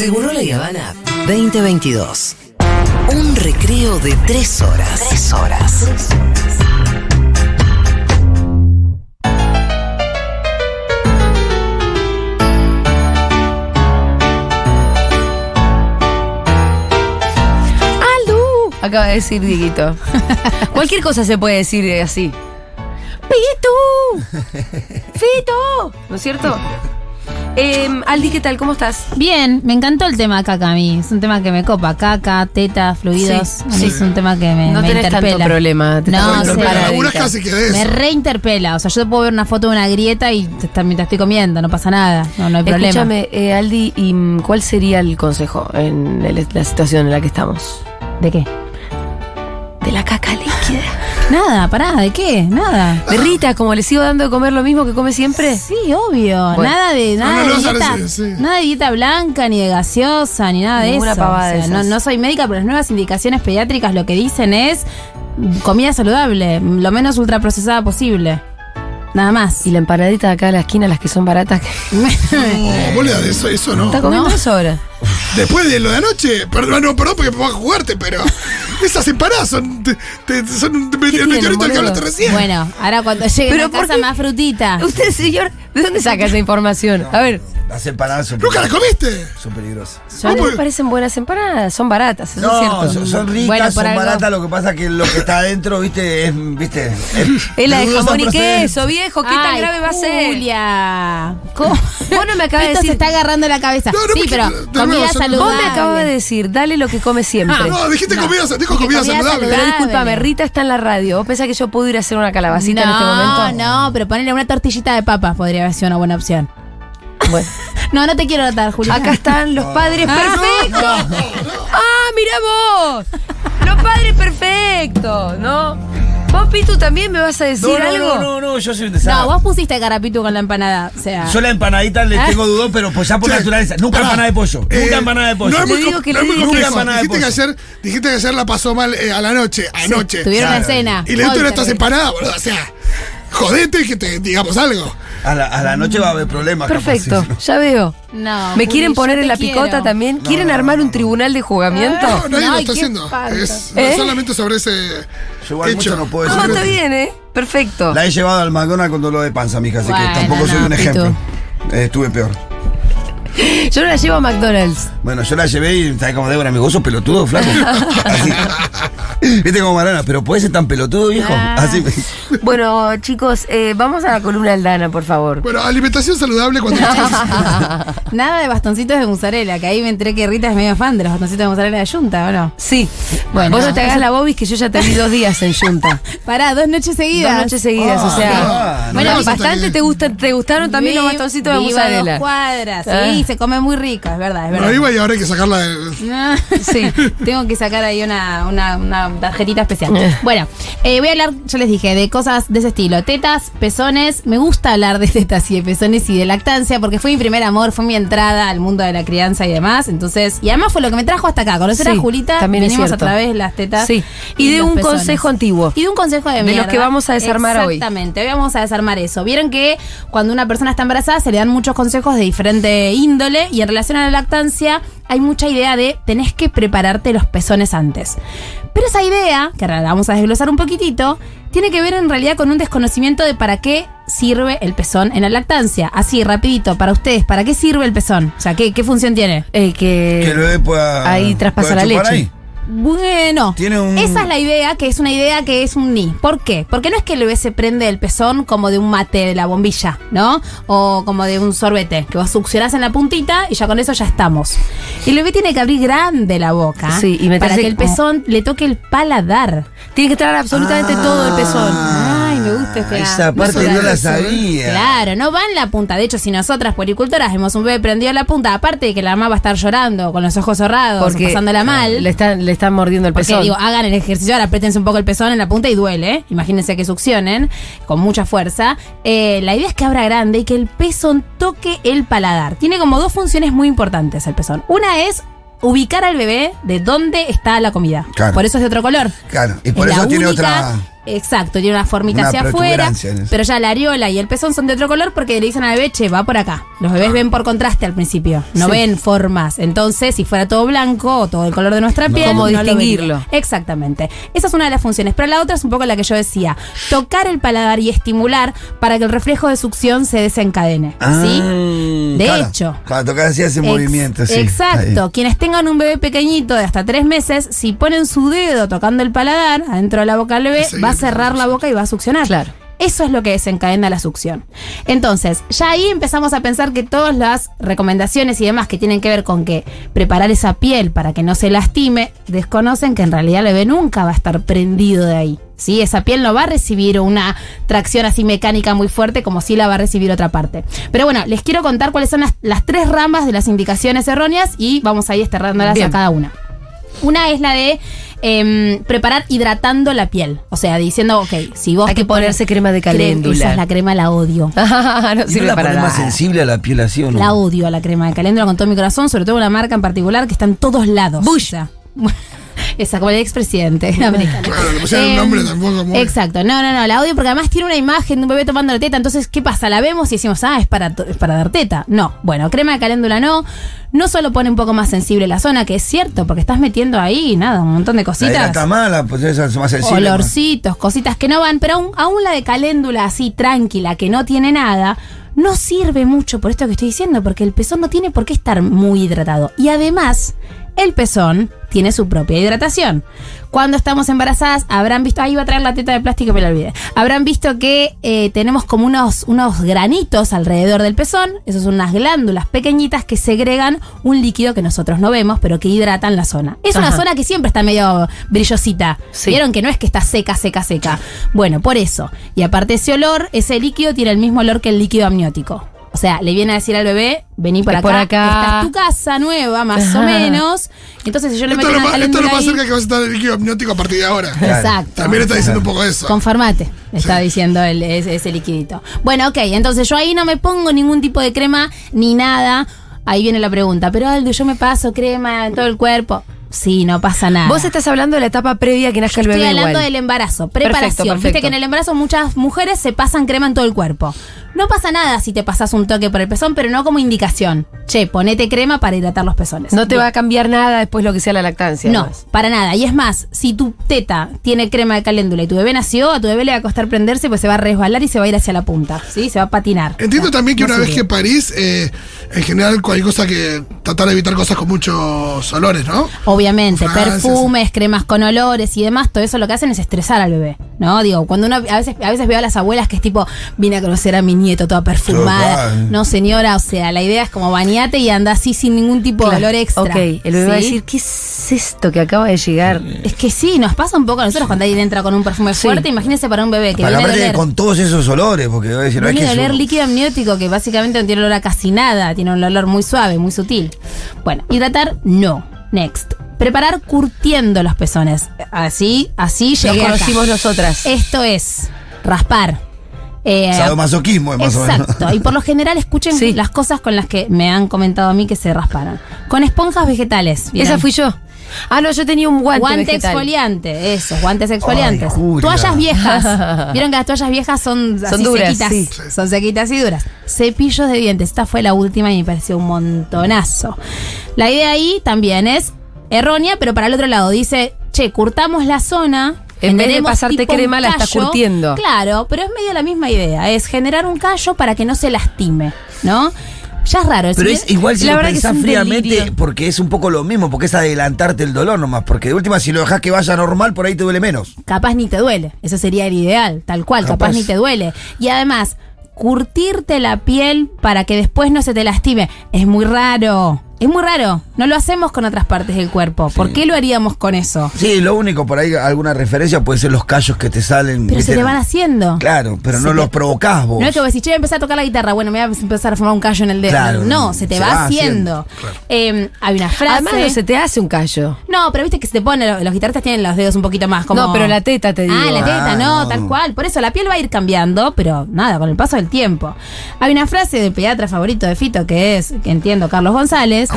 Seguro la Habana 2022. Un recreo de tres horas. Tres horas. ¡Alú! Acaba de decir Dieguito. Cualquier cosa se puede decir así. ¡Pito! ¡Fito! ¿No es cierto? Eh, Aldi, ¿qué tal? ¿Cómo estás? Bien, me encantó el tema caca a mí. Es un tema que me copa. Caca, teta, fluidos. Sí, a mí sí. es un tema que me, No me tenés interpela. tanto problema. te No, sí. Algunas casi que de Me reinterpela. O sea, yo te puedo ver una foto de una grieta y te, mientras estoy comiendo, no pasa nada. No, no hay problema. Escúchame, eh, Aldi, ¿y mm, cuál sería el consejo en el- la situación en la que estamos? ¿De qué? De la caca líquida. Nada, pará, ¿de qué? Nada. ¿De Rita, como le sigo dando de comer lo mismo que come siempre? Sí, obvio. Bueno. Nada de No, nada no, de no, dieta, sí, nada de dieta blanca ni de gaseosa ni nada Ninguna de eso. pavada de O sea, no, soy médica, pero las nuevas indicaciones pediátricas lo que dicen es comida saludable, lo menos ultraprocesada posible. Nada más. Y la empanadita de acá de la esquina, las que son baratas. que- No, boludo, eso, eso no. ¿Está comiendo No. eso ahora? Después de lo de anoche, perdón, no, perdón porque me voy a jugarte, pero esas empanadas son, te- te- son un- el tienen, meteorito del que hablaste recién. Bueno, ahora cuando llegue Pero a ¿por casa qué? más frutita. Usted, señor, ¿de dónde saca esa información? A ver, Las empanadas son, ¿Nunca la comiste? son peligrosas. ¿a mí ¿Cómo? me parecen buenas empanadas? Son baratas, eso es No, cierto. son, son ricas, Bueno, son algo- baratas, lo que pasa es que lo que está adentro, viste, es, viste, es, Es la de jamón y queso, viejo. ¿Qué tan grave va a ser? Julia. ¿Cómo? Vos no me acabas de decir- se está agarrando la cabeza. No, no, sí, pero comida saludable. Vos me acabas de decir, dale lo que come siempre. No, dijiste comida, dijo comida comida saludable. Pero discúlpame, Rita está en la radio. ¿Vos pensás que yo puedo ir a hacer una calabacita en este momento? No, no, pero ponerle una tortillita de papas podría haber sido una buena opción. Bueno, No, no te quiero notar, Julia. acá están los padres perfectos. ¡Ah, mira vos! Los padres perfectos, ¿no? Vos, Pitu, también me vas a decir No, no, algo. no, no, no, yo soy un No, desastre. vos pusiste carapitu con la empanada. O sea. Yo la empanadita le ¿Eh? tengo dudo, pero pues ya por Che, naturaleza. Nunca pará. empanada de pollo. Eh, nunca empanada de pollo. No Le digo que no le complejo. empanada de Dijiste que, pollo. ayer, dijiste que ayer la pasó mal eh, a la noche, anoche. Tuvieron una Claro. cena. Y le diste estas empanadas, boludo. O sea, jodete que te digamos algo. A la, a la noche va a haber problemas. Perfecto, sí. ya veo. No. ¿Me Juli, quieren poner en la quiero. picota también? ¿Quieren no, armar no, un tribunal de juzgamiento? No, nadie lo está haciendo. Es ¿Eh? solamente sobre ese Yo igual hecho. mucho no puedo No, decir. está bien, ¿eh? Perfecto. La he llevado al McDonald's con dolor de panza, mija, así Bueno, que tampoco soy no, un ejemplo. Eh, estuve peor. Yo no la llevo a McDonald's. Bueno, yo la llevé y ¿sabes cómo Débora? Me gozo pelotudo, flaco. Así. ¿Viste como Marana? Pero puede ser tan pelotudo, viejo. Ah. Así. Bueno, chicos, eh, vamos a la columna Aldana, por favor. Bueno, alimentación saludable cuando Nada de bastoncitos de mozzarella, que ahí me enteré que Rita es medio fan de los bastoncitos de mozzarella de Junta, ¿o no? Sí. Bueno. Vos no te hagas la bobis que yo ya te vi dos días en Junta. Pará, dos noches seguidas. Dos noches seguidas, o sea. Ah, no. bueno, No, bastante te, gusta, te gustaron también los bastoncitos de mozzarella. dos cuadras, sí, Ah. se come muy rico, es verdad, es verdad. iba y ahora hay que sacarla de. Sí. Tengo que sacar ahí una, una, una tarjetita especial. Eh. Bueno, eh, voy a hablar, ya les dije, de cosas de ese estilo. Tetas, pezones. Me gusta hablar de tetas y de pezones y de lactancia porque fue mi primer amor, fue mi entrada al mundo de la crianza y demás. Entonces, y además fue lo que me trajo hasta acá. Conocer Sí, a Julita, también venimos a través de las tetas. Sí. Y de un pezones. consejo antiguo. Y de un consejo de De mierda. los que vamos a desarmar hoy. Exactamente, hoy vamos a desarmar eso. Vieron que cuando una persona está embarazada se le dan muchos consejos de diferente índole y en relación a la lactancia hay mucha idea de tenés que prepararte los pezones antes. Pero esa idea, que ahora la vamos a desglosar un poquitito, tiene que ver en realidad con un desconocimiento de para qué sirve el pezón en la lactancia. Así, rapidito, para ustedes, ¿para qué sirve el pezón? O sea, ¿qué, qué función tiene? Eh, que, Que el bebé pueda. Ahí traspasa la leche. ahí. Bueno, Tiene un- esa es la idea, que es una idea que es un ni. ¿Por qué? Porque no es que el bebé se prende el pezón como de un mate de la bombilla, ¿no? O como de un sorbete, que vos succionás en la puntita y ya con eso ya estamos. El bebé tiene que abrir grande la boca Sí, y meterse para que el como- pezón le toque el paladar. tiene que estar absolutamente Ah. todo el pezón. Me gusta este Esa parte no la sabía. Claro, no va en la punta. De hecho, si nosotras, puericultoras, vemos un bebé prendido en la punta, aparte de que la mamá va a estar llorando, con los ojos cerrados, Porque pasándola mal. Le están, le están mordiendo el Porque pezón. digo, hagan el ejercicio, ahora apriétense un poco el pezón en la punta y duele. ¿eh? Imagínense que succionen con mucha fuerza. Eh, la idea es que abra grande y que el pezón toque el paladar. Tiene como dos funciones muy importantes el pezón. Una es ubicar al bebé de dónde está la comida. Claro. Por eso es de otro color. Claro, y por Es eso la tiene única- otra. Exacto, tiene una formita Una hacia afuera, pero ya la areola y el pezón son de otro color porque le dicen al bebé, che, va por acá. Los bebés ven por contraste al principio, no Sí. ven formas. Entonces, si fuera todo blanco o todo el color de nuestra piel, ¿Cómo no lo distinguirlo? Exactamente. Esa es una de las funciones, pero la otra es un poco la que yo decía, tocar el paladar y estimular para que el reflejo de succión se desencadene. ¿Sí? Ah, De claro, hecho. Claro, tocar así ese movimiento, sí. Exacto. Quienes tengan un bebé pequeñito de hasta tres meses, si ponen su dedo tocando el paladar adentro de la boca del bebé, Sí, va a cerrar la boca y va a succionar. Claro. Eso es lo que desencadena la succión. Entonces, ya ahí empezamos a pensar que todas las recomendaciones y demás que tienen que ver con que preparar esa piel para que no se lastime, desconocen que en realidad el bebé nunca va a estar prendido de ahí. ¿sí? Esa piel no va a recibir una tracción así mecánica muy fuerte como si la va a recibir otra parte. Pero bueno, les quiero contar cuáles son las, las tres ramas de las indicaciones erróneas y vamos a ir desterrándolas Bien. a cada una. Una es la de em, preparar hidratando la piel. O sea, diciendo, ok, si vos Hay que ponerse crema de caléndula. Esa es la crema, la odio. no ¿Y no sirve la para más sensible a la piel así o no? La odio a la crema de caléndula con todo mi corazón, sobre todo una marca en particular que está en todos lados. Bush. O sea, esa, como el expresidente americano. Claro, le pusieron un Em, nombre tampoco muy- Exacto, no, no, no, la odio porque además tiene una imagen de un bebé tomando la teta, entonces, ¿qué pasa? La vemos y decimos, ah, es para, es para dar teta. No, bueno, crema de caléndula no, no solo pone un poco más sensible la zona, que es cierto, porque estás metiendo ahí, nada, un montón de La cositas. está mala, pues esa es más sensible. olorcitos, cositas que no van, pero aún, aún la de caléndula así tranquila, que no tiene nada, no sirve mucho por esto que estoy diciendo, porque el pezón no tiene por qué estar muy hidratado. Y además, el pezón tiene su propia hidratación. Cuando estamos embarazadas, habrán visto, ahí iba a traer la teta de plástico, me la olvidé. Habrán visto que eh, tenemos como unos, unos granitos alrededor del pezón, esas son unas glándulas pequeñitas que segregan un líquido que nosotros no vemos, pero que hidratan la zona. Es una zona que siempre está medio brillosita. Sí. ¿Vieron que no es que está seca, seca, seca? Bueno, por eso. Y aparte ese olor, ese líquido tiene el mismo olor que el líquido amniótico. O sea, le viene a decir al bebé, vení por Es acá, por acá. esta es tu casa nueva, más o menos. Entonces, si yo le Esto meto es lo esto es lo más cerca que vas a estar del líquido amniótico a partir de ahora. Claro. Exacto. También está diciendo un poco eso. Conformate, está diciendo el- ese, ese liquidito. Bueno, ok, entonces yo ahí no me pongo ningún tipo de crema ni nada. Ahí viene la pregunta, pero Aldo, yo me paso crema en todo el cuerpo. Sí, no pasa nada. Vos estás hablando de la etapa previa a que nazca el Estoy bebé hablando igual. del embarazo, Perfecto, preparación. Viste perfecto. que en el embarazo muchas mujeres se pasan crema en todo el cuerpo. No pasa nada si te pasas un toque por el pezón, pero no como indicación. Che, ponete crema para hidratar los pezones. No te Bien. va a cambiar nada después lo que sea la lactancia. No, además. para nada. Y es más, si tu teta tiene crema de caléndula y tu bebé nació, a tu bebé le va a costar prenderse, pues se va a resbalar y se va a ir hacia la punta. ¿Sí? Se va a patinar. Entiendo también que no una vez que parís, eh, en general cualquier cosa que tratar de evitar cosas con muchos olores, ¿no? Obviamente, perfumes, cremas con olores y demás, todo eso lo que hacen es estresar al bebé, ¿no? Digo, cuando uno a veces, a veces veo a las abuelas que es tipo, vine a conocer a mi nieto toda perfumada. Total. No, señora, o sea, la idea es como bañate y anda así sin ningún tipo de olor extra. Ok, el bebé va a decir, ¿qué es esto que acaba de llegar? Es que sí, nos pasa un poco a nosotros cuando alguien entra con un perfume Sí. fuerte. Imagínense para un bebé que Para viene a oler, con todos esos olores, porque voy a decir, no es viene que a es oler uno- líquido amniótico que básicamente no tiene olor a casi nada, tiene un olor muy suave, muy sutil. Bueno, hidratar, no. Next. Preparar curtiendo los pezones. Así, así Lo llegué acá. conocimos nosotras. Esto es raspar. Eh, Sadomasoquismo, es más o menos. Exacto. Y por lo general escuchen Sí. las cosas con las que me han comentado a mí que se rasparon. Con esponjas vegetales. ¿vieron? Esa fui yo. Ah, no, yo tenía un guante, Guante vegetal. exfoliante, esos, guantes exfoliantes. Ay. Toallas viejas. Vieron que las toallas viejas son, Son así duras, sequitas. sí. Son sequitas y duras. Cepillos de dientes. Esta fue la última y me pareció un montonazo. La idea ahí también es errónea, pero para el otro lado dice, che, curtamos la zona. En vez de pasarte crema, la estás curtiendo. Claro, pero es medio la misma idea. Es generar un callo para que no se lastime, ¿no? Ya es raro. Pero si es bien- igual si la lo verdad que es pensás un fríamente, delirio. porque es un poco lo mismo, porque es adelantarte el dolor nomás. Porque de última, si lo dejas que vaya normal, por ahí te duele menos. capaz ni te duele. Eso sería el ideal, tal cual, capaz, Capaz. ni te duele. Y además, curtirte la piel para que después no se te lastime es muy raro. Es muy raro. No lo hacemos con otras partes del cuerpo. ¿Por qué lo haríamos con eso? Sí, lo único, por ahí alguna referencia puede ser los callos que te salen. Pero se te van haciendo. Claro, pero Se no te- los provocás vos. No es que vos decís, che, voy a empezar a tocar la guitarra. Bueno, me voy a empezar a formar un callo en el dedo. Claro, no, se te se va, va haciendo. Eh, hay una frase. Además, no se te hace un callo. No, pero viste que se te pone, los guitarristas tienen los dedos un poquito más como. No, pero la teta te digo. Ah, la teta, Ah, no, no. tal cual. Por eso la piel va a ir cambiando, pero nada, con el paso del tiempo. Hay una frase del pediatra favorito de Fito, que es, que entiendo, Carlos González,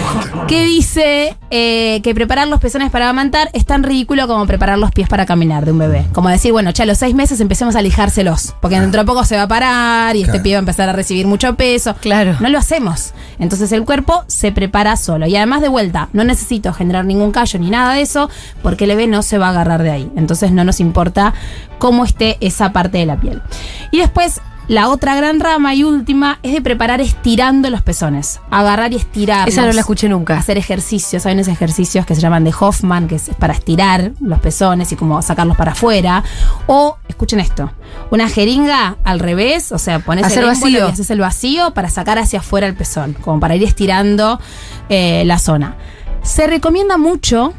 que dice eh, que preparar los pezones para amamantar es tan ridículo como preparar los pies para caminar de un bebé. Como decir, bueno, ya a los seis meses empecemos a lijárselos, porque dentro de poco se va a parar y este pie va a empezar a recibir mucho peso. Claro. No lo hacemos. Entonces el cuerpo se prepara solo. Y además de vuelta, no necesito generar ningún callo ni nada de eso, porque el bebé no se va a agarrar de ahí. Entonces no nos importa cómo esté esa parte de la piel. Y después, la otra gran rama y última es de preparar estirando los pezones. Agarrar y estirar. Esa no la escuché nunca. Hacer ejercicios. Hay unos ejercicios que se llaman de Hoffman, que es para estirar los pezones y como sacarlos para afuera. O, escuchen esto, una jeringa al revés, o sea, pones Hacer el vacío. y haces el vacío para sacar hacia afuera el pezón, como para ir estirando eh, la zona. Se recomienda mucho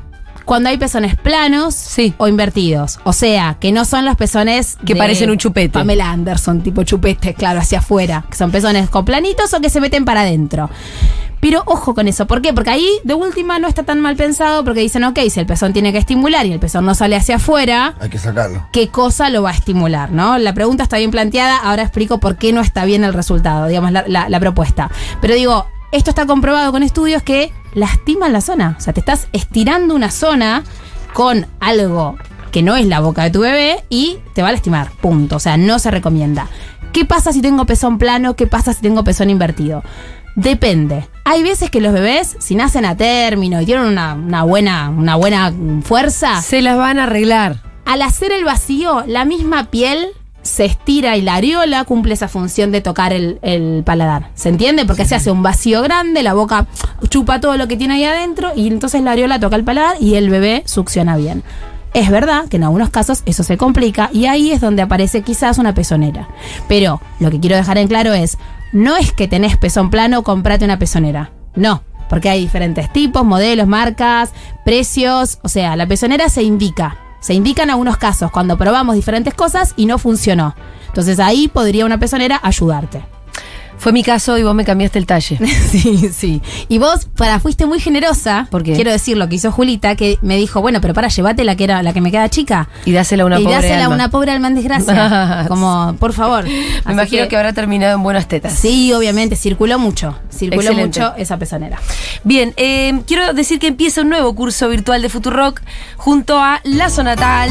cuando hay pezones planos Sí. o invertidos. O sea, que no son los pezones Que parecen un chupete. Pamela Anderson, tipo chupete, claro, hacia afuera. Que son pezones con planitos o que se meten para adentro. Pero ojo con eso. ¿Por qué? Porque ahí de última no está tan mal pensado porque dicen, ok, si el pezón tiene que estimular y el pezón no sale hacia afuera, Hay que sacarlo. qué cosa lo va a estimular, ¿no? La pregunta está bien planteada, ahora explico por qué no está bien el resultado, digamos, la, la- la propuesta. Pero digo, esto está comprobado con estudios que lastiman la zona. O sea, te estás estirando una zona con algo que no es la boca de tu bebé y te va a lastimar, punto. O sea, no se recomienda. ¿Qué pasa si tengo pezón plano? ¿Qué pasa si tengo pezón invertido? Depende. Hay veces que los bebés, si nacen a término y tienen una, una buena, una buena fuerza, Se las van a arreglar. al hacer el vacío, la misma piel se estira y la areola cumple esa función de tocar el, el paladar. ¿Se entiende? Porque se hace un vacío grande, la boca chupa todo lo que tiene ahí adentro y entonces la areola toca el paladar y el bebé succiona bien. Es verdad que en algunos casos eso se complica y ahí es donde aparece quizás una pezonera. Pero lo que quiero dejar en claro es, no es que tenés pezón plano, comprate una pezonera. No, porque hay diferentes tipos, modelos, marcas, precios. O sea, la pezonera se indica. Se indica en algunos casos cuando probamos diferentes cosas y no funcionó. Entonces ahí podría una pezonera ayudarte. Fue mi caso y vos me cambiaste el talle. Sí, sí. Y vos, para, fuiste muy generosa. ¿Por qué? Quiero decir lo que hizo Julita, que me dijo, bueno, pero para, llévate la que era la que me queda chica. Y dásela a una y pobre dásela a una pobre alma en desgracia. Como, por favor. Me Así imagino que... habrá terminado en buenas tetas. Sí, obviamente, circuló mucho. Circuló Excelente. mucho esa pezonera. Bien, eh, quiero decir que empieza un nuevo curso virtual de Futurock junto a Lazo Natal.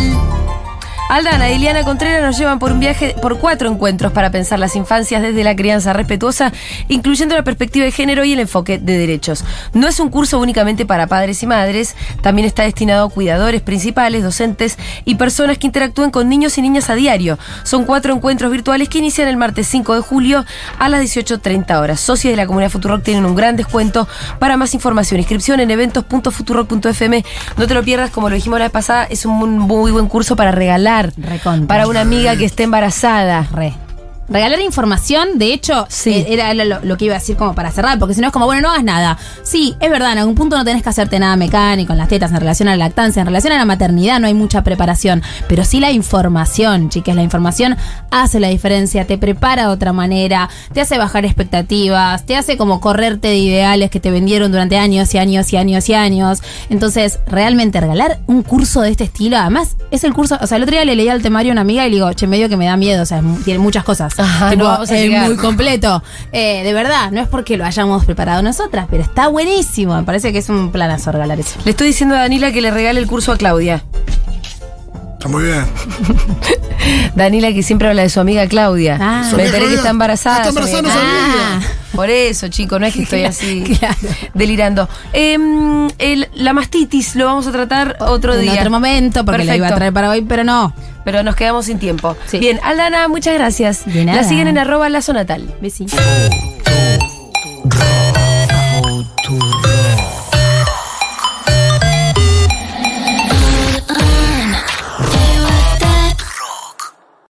Aldana y Liliana Contreras nos llevan por un viaje por cuatro encuentros para pensar las infancias desde la crianza respetuosa, incluyendo la perspectiva de género y el enfoque de derechos. No es un curso únicamente para padres y madres, también está destinado a cuidadores principales, docentes y personas que interactúen con niños y niñas a diario. Son cuatro encuentros virtuales que inician el martes 5 de julio a las 18.30 horas. Socios de la comunidad Futurock tienen un gran descuento. Para más información, inscripción en eventos.futurock.fm. No te lo pierdas, como lo dijimos la vez pasada, es un muy- muy buen curso para regalar. Recontra. Para una amiga que esté embarazada. Re. Regalar información, de hecho, Sí. eh, era lo, lo que iba a decir como para cerrar, porque si no es como, bueno, no hagas nada. Sí, es verdad, en algún punto no tenés que hacerte nada mecánico en las tetas en relación a la lactancia, en relación a la maternidad no hay mucha preparación, pero sí la información, chicas, la información hace la diferencia, te prepara de otra manera, te hace bajar expectativas, te hace como correrte de ideales que te vendieron durante años y años y años y años. Entonces, realmente regalar un curso de este estilo, además, es el curso, o sea, el otro día le leía al temario a una amiga y le digo, che, medio que me da miedo, o sea, tiene muchas cosas. Ajá, Tipo, no vamos a es llegar. muy completo. Eh, de verdad, no es porque lo hayamos preparado nosotras, pero está buenísimo. Me parece que es un planazo regalar eso. Le estoy diciendo a Danila que le regale el curso a Claudia. Está muy bien. Danila que siempre habla de su amiga Claudia. Ah. Me enteré que está embarazada. Ah, está embarazada, no sabía. Por eso, chico, no es que estoy así Claro. delirando. Em, el- la mastitis lo vamos a tratar otro en día. otro momento, porque la iba a traer para hoy, pero no. Pero nos quedamos sin tiempo. Sí. Bien, Aldana, muchas gracias. De nada. La siguen en arroba lazo natal.